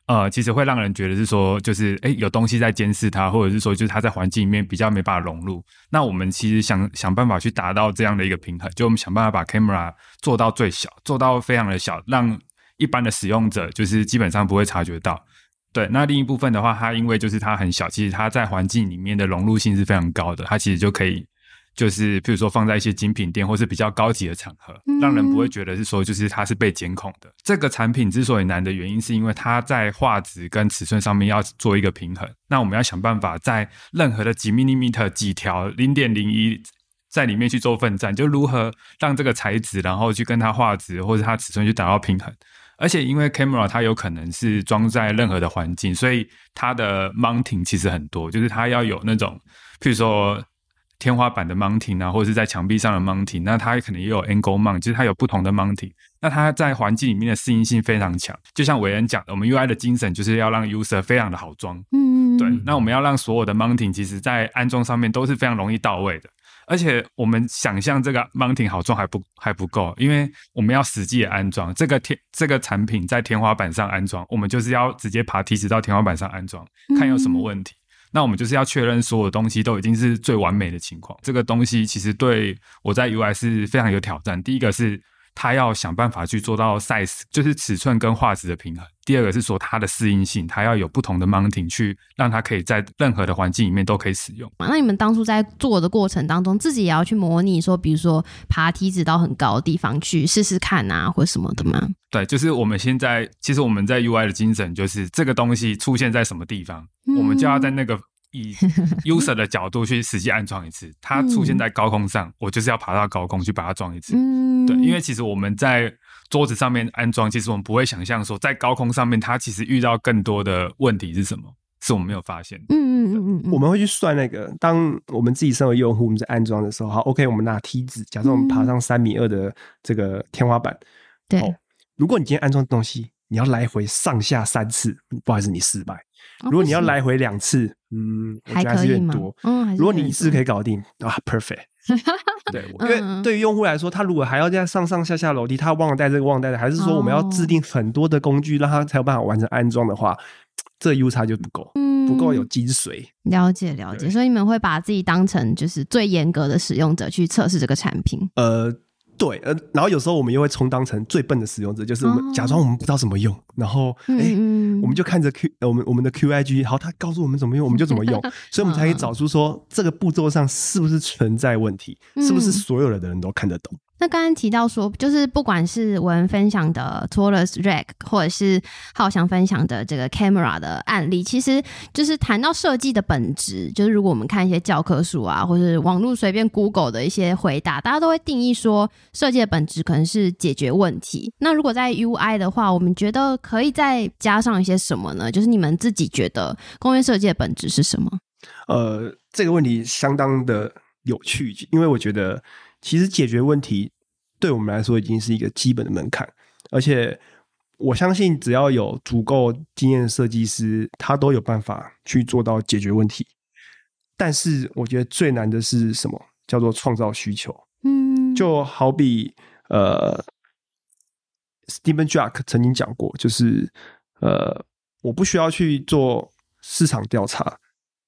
呃，其实会让人觉得是说，就是哎，有东西在监视它，或者是说，就是它在环境里面比较没办法融入。那我们其实想想办法去达到这样的一个平衡，就我们想办法把 camera 做到最小，做到非常的小，让一般的使用者就是基本上不会察觉到。对，那另一部分的话，它因为就是它很小，其实它在环境里面的融入性是非常高的，它其实就可以。就是，譬如说放在一些精品店或是比较高级的场合，让人不会觉得是说，就是它是被监控的。这个产品之所以难的原因，是因为它在画质跟尺寸上面要做一个平衡。那我们要想办法在任何的几 millimeter 几条零点零一在里面去做奋战，就如何让这个材质，然后去跟它画质或者它尺寸去达到平衡。而且因为 camera 它有可能是装在任何的环境，所以它的 mounting 其实很多，就是它要有那种，譬如说。天花板的 mounting 啊，或者是在墙壁上的 mounting，那它可能也有 angle mount，就是它有不同的 mounting。那它在环境里面的适应性非常强。就像伟恩讲的，我们 UI 的精神就是要让 user 非常的好装。嗯对，那我们要让所有的 mounting 其实在安装上面都是非常容易到位的。而且我们想象这个 mounting 好装还不还不够，因为我们要实际的安装这个天这个产品在天花板上安装，我们就是要直接爬梯子到天花板上安装，看有什么问题。那我们就是要确认所有东西都已经是最完美的情况。这个东西其实对我在 UI 是非常有挑战。第一个是。它要想办法去做到 size，就是尺寸跟画质的平衡。第二个是说它的适应性，它要有不同的 mounting 去让它可以在任何的环境里面都可以使用。那你们当初在做的过程当中，自己也要去模拟说，比如说爬梯子到很高的地方去试试看啊，或什么的吗？对，就是我们现在其实我们在 UI 的精神就是这个东西出现在什么地方，我们就要在那个。以 user 的角度去实际安装一次，它出现在高空上，我就是要爬到高空去把它装一次。对，因为其实我们在桌子上面安装，其实我们不会想象说在高空上面它其实遇到更多的问题是什么，是我们没有发现。嗯嗯嗯嗯，我们会去算那个，当我们自己身为用户我们在安装的时候，好，OK，我们拿梯子，假设我们爬上三米二的这个天花板，对，如果你今天安装东西，你要来回上下三次，不好意思，你失败。如果你要来回两次，嗯，还可以吗？嗯，如果你一次可以搞定啊，perfect。对，因为对于用户来说，他如果还要这样上上下下楼梯，他忘了带这个忘带的，还是说我们要制定很多的工具，让他才有办法完成安装的话，这 U 差就不够，不够有精髓。了解了解，所以你们会把自己当成就是最严格的使用者去测试这个产品。呃。对，呃，然后有时候我们又会充当成最笨的使用者，就是我们假装我们不知道怎么用，然后哎，我们就看着 Q，我们我们的 QIG，好，他告诉我们怎么用，我们就怎么用，所以我们才可以找出说这个步骤上是不是存在问题，是不是所有的人都看得懂。那刚刚提到说，就是不管是文分享的 Taurus Rack，或者是浩翔分享的这个 Camera 的案例，其实就是谈到设计的本质。就是如果我们看一些教科书啊，或者网络随便 Google 的一些回答，大家都会定义说，设计的本质可能是解决问题。那如果在 UI 的话，我们觉得可以再加上一些什么呢？就是你们自己觉得工业设计的本质是什么？呃，这个问题相当的有趣，因为我觉得。其实解决问题对我们来说已经是一个基本的门槛，而且我相信只要有足够经验的设计师，他都有办法去做到解决问题。但是我觉得最难的是什么？叫做创造需求。嗯，就好比呃，Steven Jack 曾经讲过，就是呃，我不需要去做市场调查，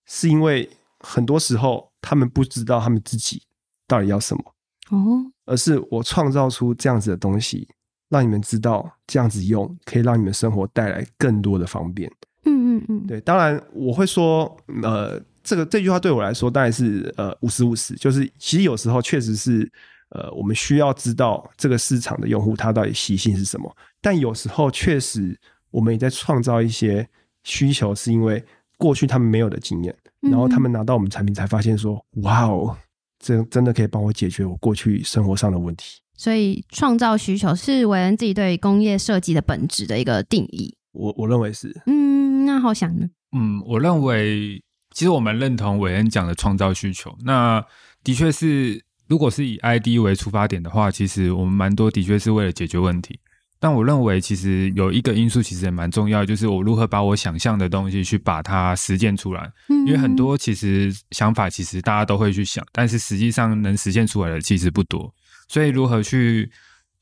是因为很多时候他们不知道他们自己到底要什么。哦，而是我创造出这样子的东西，让你们知道这样子用可以让你们生活带来更多的方便。嗯嗯嗯，对。当然，我会说，呃，这个这句话对我来说当然是呃五十五十，就是其实有时候确实是呃我们需要知道这个市场的用户他到底习性是什么，但有时候确实我们也在创造一些需求，是因为过去他们没有的经验，然后他们拿到我们产品才发现说，哇哦。这真的可以帮我解决我过去生活上的问题。所以，创造需求是韦恩自己对工业设计的本质的一个定义。我我认为是。嗯，那好想呢。嗯，我认为其实我们认同韦恩讲的创造需求。那的确是，如果是以 ID 为出发点的话，其实我们蛮多的确是为了解决问题。但我认为，其实有一个因素其实也蛮重要，就是我如何把我想象的东西去把它实践出来。因为很多其实想法，其实大家都会去想，但是实际上能实现出来的其实不多。所以，如何去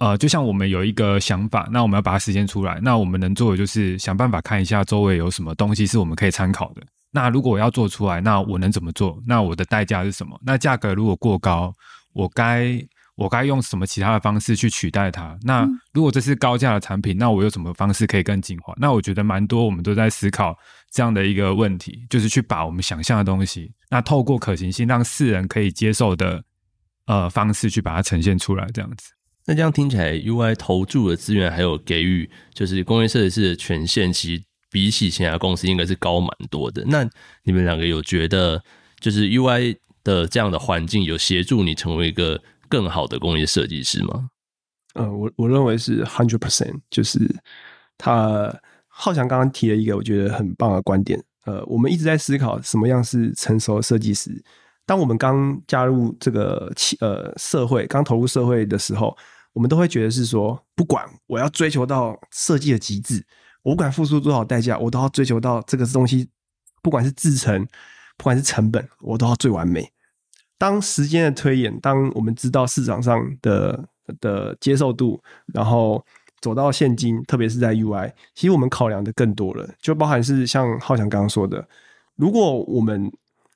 呃，就像我们有一个想法，那我们要把它实现出来，那我们能做的就是想办法看一下周围有什么东西是我们可以参考的。那如果我要做出来，那我能怎么做？那我的代价是什么？那价格如果过高，我该。我该用什么其他的方式去取代它？那如果这是高价的产品，那我有什么方式可以更进化？那我觉得蛮多，我们都在思考这样的一个问题，就是去把我们想象的东西，那透过可行性让世人可以接受的呃方式去把它呈现出来，这样子。那这样听起来，UI 投注的资源还有给予，就是工业设计师的权限，其实比起其他公司应该是高蛮多的。那你们两个有觉得，就是 UI 的这样的环境有协助你成为一个？更好的工业设计师吗？呃，我我认为是 hundred percent，就是他浩翔刚刚提了一个我觉得很棒的观点。呃，我们一直在思考什么样是成熟的设计师。当我们刚加入这个企呃社会，刚投入社会的时候，我们都会觉得是说，不管我要追求到设计的极致，我不管付出多少代价，我都要追求到这个东西。不管是制成，不管是成本，我都要最完美。当时间的推演，当我们知道市场上的的接受度，然后走到现今，特别是在 UI，其实我们考量的更多了，就包含是像浩翔刚刚说的，如果我们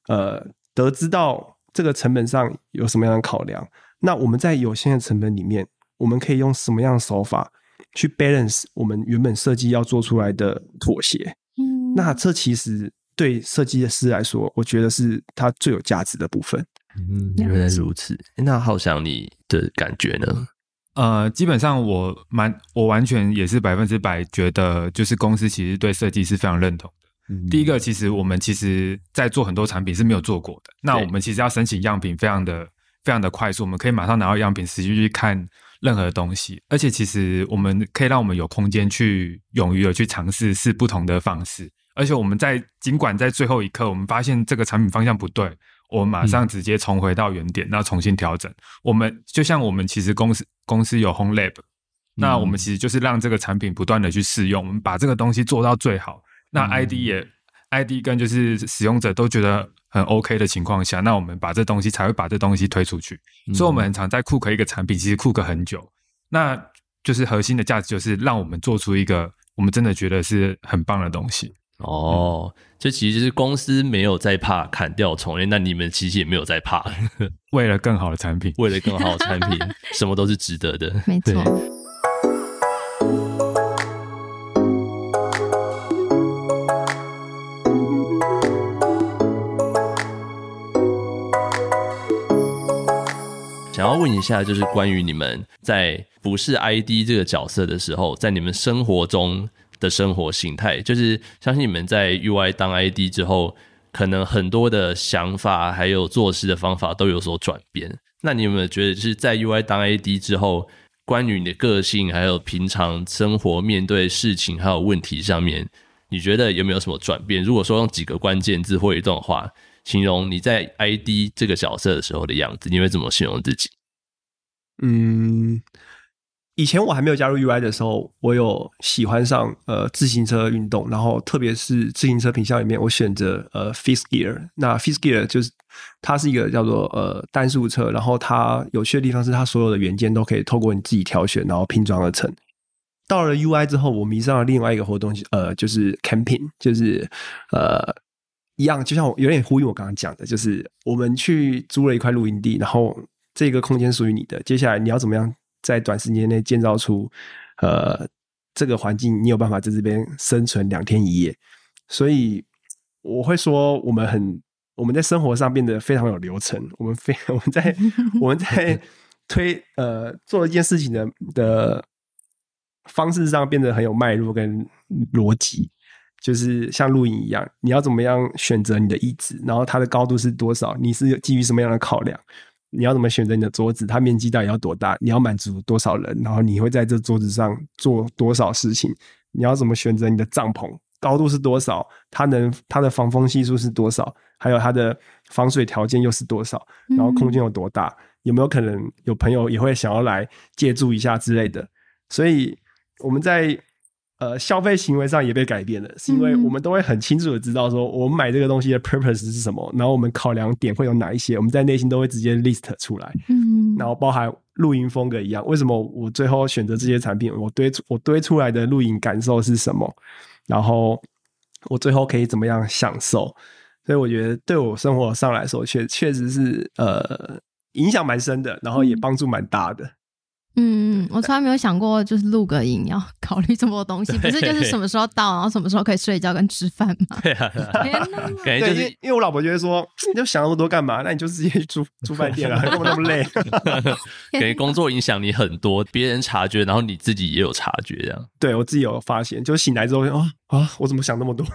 呃得知到这个成本上有什么样的考量，那我们在有限的成本里面，我们可以用什么样的手法去 balance 我们原本设计要做出来的妥协？嗯，那这其实对设计师来说，我觉得是它最有价值的部分。嗯，原来如此。那好想你的感觉呢？呃，基本上我蛮我完全也是百分之百觉得，就是公司其实对设计是非常认同的。嗯第一个，其实我们其实在做很多产品是没有做过的，那我们其实要申请样品，非常的非常的快速，我们可以马上拿到样品，实际去看任何东西，而且其实我们可以让我们有空间去勇于的去尝试试不同的方式，而且我们在尽管在最后一刻我们发现这个产品方向不对，我们马上直接重回到原点，那重新调整。我们就像我们其实公司公司有 Home Lab，那我们其实就是让这个产品不断的去试用，我们把这个东西做到最好。那 ID 也、ID 跟就是使用者都觉得很 OK 的情况下，那我们把这东西才会把这东西推出去。所以我们很常在 cook 一个产品，其实 cook 很久。那就是核心的价值就是让我们做出一个我们真的觉得是很棒的东西。哦，这其实就是公司没有在怕砍掉重练，那你们其实也没有在怕，为了更好的产品，为了更好的产品，什么都是值得的。没错。想要问一下，就是关于你们在不是 ID 这个角色的时候，在你们生活中的生活形态，就是相信你们在 UI 当 ID 之后，可能很多的想法还有做事的方法都有所转变。那你有没有觉得，就是在 UI 当 ID 之后，关于你的个性，还有平常生活面对事情还有问题上面，你觉得有没有什么转变？如果说用几个关键字或一段话形容你在 ID 这个角色的时候的样子，你会怎么形容自己？嗯，以前我还没有加入 UI 的时候，我有喜欢上呃自行车运动，然后特别是自行车品项里面，我选择呃 Fifth Gear。那 Fifth Gear 就是它是一个叫做呃单速车，然后它有趣的地方是它所有的元件都可以透过你自己挑选，然后拼装而成。到了 UI 之后，我迷上了另外一个活动，呃，就是 camping，就是呃一样，就像我有点呼应我刚刚讲的，就是我们去租了一块露营地，然后这个空间属于你的，接下来你要怎么样在短时间内建造出呃这个环境，你有办法在这边生存两天一夜。所以我会说，我们很我们在生活上变得非常有流程，我们非 我们在 我们在推呃做一件事情的的方式上变得很有脉络跟逻辑。就是像露营一样，你要怎么样选择你的意志，然后它的高度是多少？你是基于什么样的考量？你要怎么选择你的桌子？它面积到底要多大？你要满足多少人？然后你会在这桌子上做多少事情？你要怎么选择你的帐篷？高度是多少？它能它的防风系数是多少？还有它的防水条件又是多少？然后空间有多大？有没有可能有朋友也会想要来借住一下之类的？所以我们在呃消费行为上也被改变了，是因为我们都会很清楚的知道说我们买这个东西的 purpose 是什么，然后我们考量点会有哪一些，我们在内心都会直接 list 出来。嗯，然后包含露营风格一样，为什么我最后选择这些产品？我堆我堆出来的露营感受是什么？然后我最后可以怎么样享受？所以我觉得对我生活上来说，确确实是呃影响蛮深的，然后也帮助蛮大的。嗯，我从来没有想过，就是录个影要 考虑这么多东西，不是就是什么时候到，然后什么时候可以睡觉跟吃饭吗？对啊，天哪！感觉就是对因为因为我老婆就会说，你就想那么多干嘛？那你就直接去住住饭店了，干嘛那么累？感觉工作影响你很多，别人察觉，然后你自己也有察觉，这样。对我自己有发现，就醒来之后，啊啊，我怎么想那么多？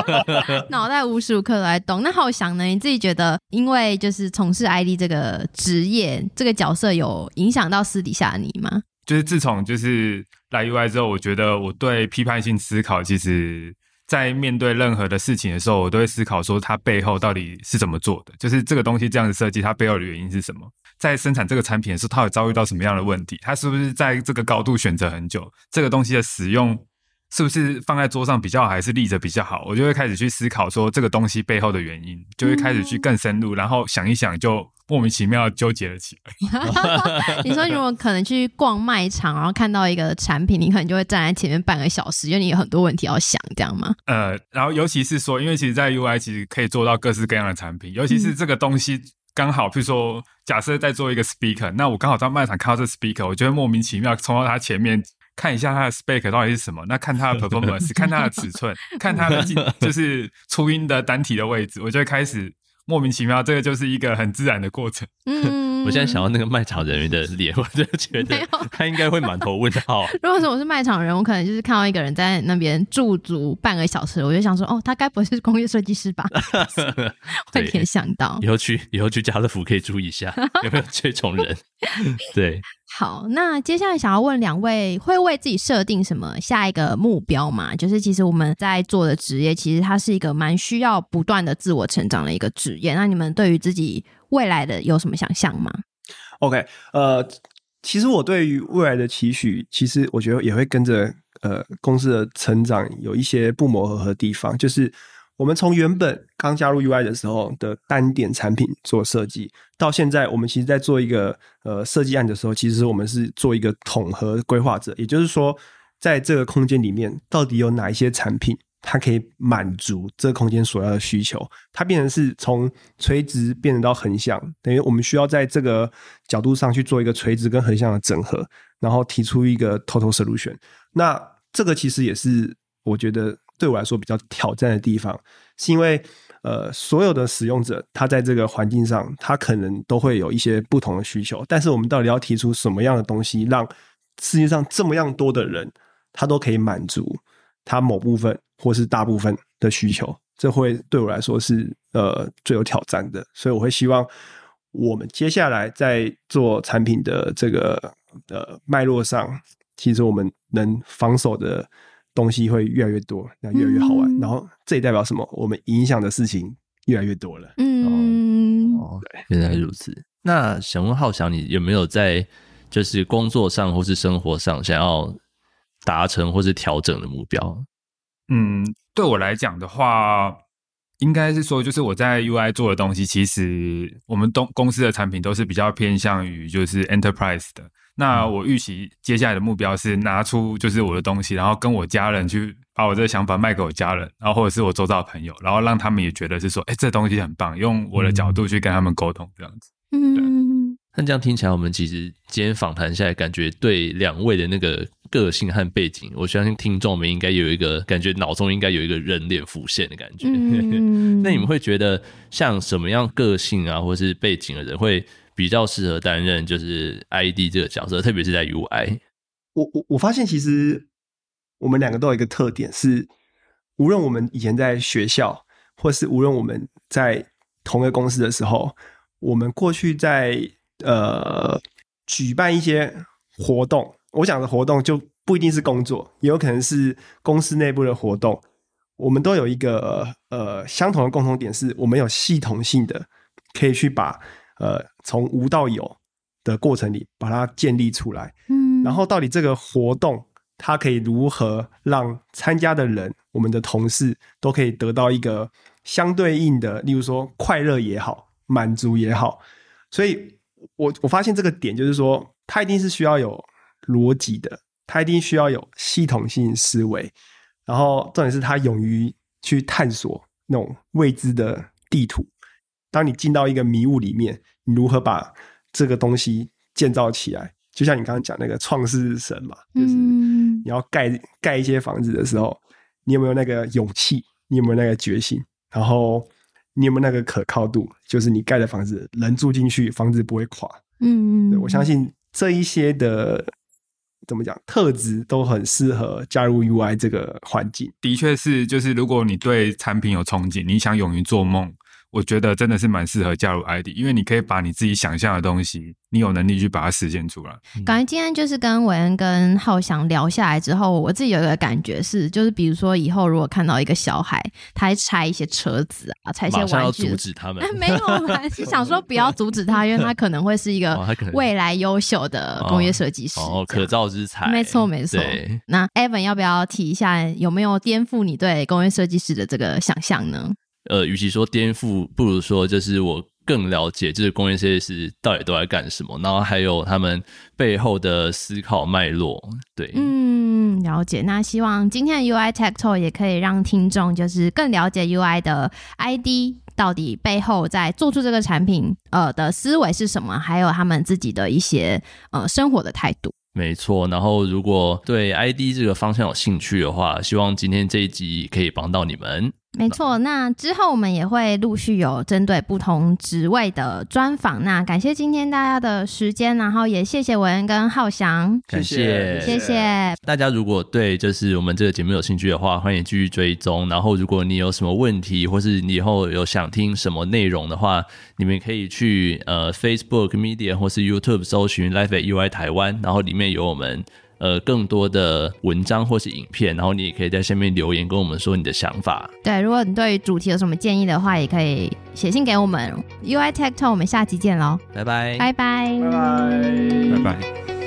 脑袋无时无刻都在动。那浩翔呢？你自己觉得，因为就是从事 ID 这个职业这个角色，有影响到私底下的你吗？就是自从就是来 UI 之后，我觉得我对批判性思考，其实在面对任何的事情的时候，我都会思考说它背后到底是怎么做的，就是这个东西这样子设计，它背后的原因是什么？在生产这个产品的时候，它有遭遇到什么样的问题？它是不是在这个高度选择很久？这个东西的使用是不是放在桌上比较好，还是立着比较好？我就会开始去思考说这个东西背后的原因，就会开始去更深入，然后想一想，就莫名其妙纠结了起来。你说如果可能去逛卖场，然后看到一个产品，你可能就会站在前面半个小时，因为你有很多问题要想，这样吗？呃，然后尤其是说，因为其实，在 UI 其实可以做到各式各样的产品，尤其是这个东西刚好，譬如说，假设在做一个 speaker，那我刚好在卖场看到这 speaker，我就会莫名其妙冲到它前面。看一下它的 spec 到底是什么？那看它的 performance，看它的尺寸，看它的 就是初音的单体的位置，我就会开始莫名其妙。这个就是一个很自然的过程。嗯，我现在想到那个卖场人员的脸，我就觉得 他应该会满头问号。如果说我是卖场人，我可能就是看到一个人在那边驻足半个小时，我就想说，哦，他该不会是工业设计师吧？会联想到以后去以后去家乐福可以注意一下有没有这种人。对。好，那接下来想要问两位，会为自己设定什么下一个目标吗？就是其实我们在做的职业，其实它是一个蛮需要不断的自我成长的一个职业。那你们对于自己未来的有什么想象吗？OK，呃，其实我对于未来的期许，其实我觉得也会跟着呃公司的成长有一些不谋而合的地方，就是。我们从原本刚加入 UI 的时候的单点产品做设计，到现在我们其实，在做一个呃设计案的时候，其实我们是做一个统合规划者。也就是说，在这个空间里面，到底有哪一些产品，它可以满足这空间所要的需求？它变成是从垂直变成到横向，等于我们需要在这个角度上去做一个垂直跟横向的整合，然后提出一个 total solution。那这个其实也是我觉得。对我来说比较挑战的地方，是因为呃，所有的使用者他在这个环境上，他可能都会有一些不同的需求。但是我们到底要提出什么样的东西，让世界上这么样多的人，他都可以满足他某部分或是大部分的需求？这会对我来说是呃最有挑战的。所以我会希望我们接下来在做产品的这个呃脉络上，其实我们能防守的。东西会越来越多，那越来越好玩。然后这也代表什么？我们影响的事情越来越多了。嗯，哦，原来如此。那想问浩翔，你有没有在就是工作上或是生活上想要达成或是调整的目标？嗯，对我来讲的话，应该是说，就是我在 UI 做的东西，其实我们东公司的产品都是比较偏向于就是 enterprise 的。那我预期接下来的目标是拿出就是我的东西，然后跟我家人去把我这个想法卖给我家人，然后或者是我周遭朋友，然后让他们也觉得是说，哎，这东西很棒，用我的角度去跟他们沟通，这样子。嗯，那这样听起来，我们其实今天访谈下来，感觉对两位的那个个性和背景，我相信听众们应该有一个感觉，脑中应该有一个人脸浮现的感觉。那你们会觉得像什么样个性啊，或是背景的人会？比较适合担任就是 ID 这个角色，特别是在 UI。我我我发现其实我们两个都有一个特点，是无论我们以前在学校，或是无论我们在同一个公司的时候，我们过去在呃举办一些活动，我讲的活动就不一定是工作，也有可能是公司内部的活动。我们都有一个呃相同的共同点，是我们有系统性的可以去把。呃，从无到有的过程里把它建立出来，嗯，然后到底这个活动它可以如何让参加的人，我们的同事都可以得到一个相对应的，例如说快乐也好，满足也好，所以我我发现这个点就是说，它一定是需要有逻辑的，它一定需要有系统性思维，然后重点是它勇于去探索那种未知的地图。当你进到一个迷雾里面，你如何把这个东西建造起来？就像你刚刚讲那个创世神嘛，就是你要盖盖一些房子的时候，你有没有那个勇气？你有没有那个决心？然后你有没有那个可靠度？就是你盖的房子，人住进去，房子不会垮。嗯嗯，我相信这一些的怎么讲特质都很适合加入 UI 这个环境。的确是，就是如果你对产品有憧憬，你想勇于做梦。我觉得真的是蛮适合加入 ID，因为你可以把你自己想象的东西，你有能力去把它实现出来。感觉今天就是跟韦恩跟浩翔聊下来之后，我自己有一个感觉是，就是比如说以后如果看到一个小孩，他在拆一些车子啊，拆一些玩具的，阻止他们没有，我还是想说不要阻止他，因为他可能会是一个未来优秀的工业设计师。哦，可造之材，没错没错。那 Evan 要不要提一下，有没有颠覆你对工业设计师的这个想象呢？呃，与其说颠覆，不如说就是我更了解，就是工业设计师到底都在干什么，然后还有他们背后的思考脉络。对，嗯，了解。那希望今天的 UI Tech Talk 也可以让听众就是更了解 UI 的 ID 到底背后在做出这个产品呃的思维是什么，还有他们自己的一些呃生活的态度。没错。然后如果对 ID 这个方向有兴趣的话，希望今天这一集可以帮到你们。没错，那之后我们也会陆续有针对不同职位的专访。那感谢今天大家的时间，然后也谢谢文恩跟浩翔，感谢谢谢谢。大家如果对就是我们这个节目有兴趣的话，欢迎继续追踪。然后，如果你有什么问题，或是你以后有想听什么内容的话，你们可以去呃 Facebook Media 或是 YouTube 搜寻 Life at UI 台湾，然后里面有我们呃更多的文章或是影片，然后你也可以在下面留言跟我们说你的想法。对，如果你对主题有什么建议的话，也可以写信给我们。UI Tech Talk，我们下期见喽，拜拜，拜拜，拜拜。拜拜。